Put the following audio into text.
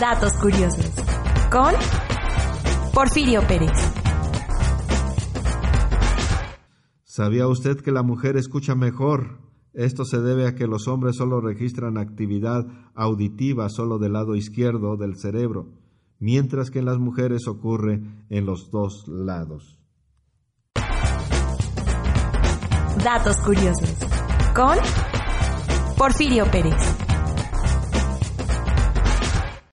Datos curiosos. Con Porfirio Pérez. ¿Sabía usted que la mujer escucha mejor? Esto se debe a que los hombres solo registran actividad auditiva solo del lado izquierdo del cerebro, mientras que en las mujeres ocurre en los dos lados. Datos curiosos. Con Porfirio Pérez.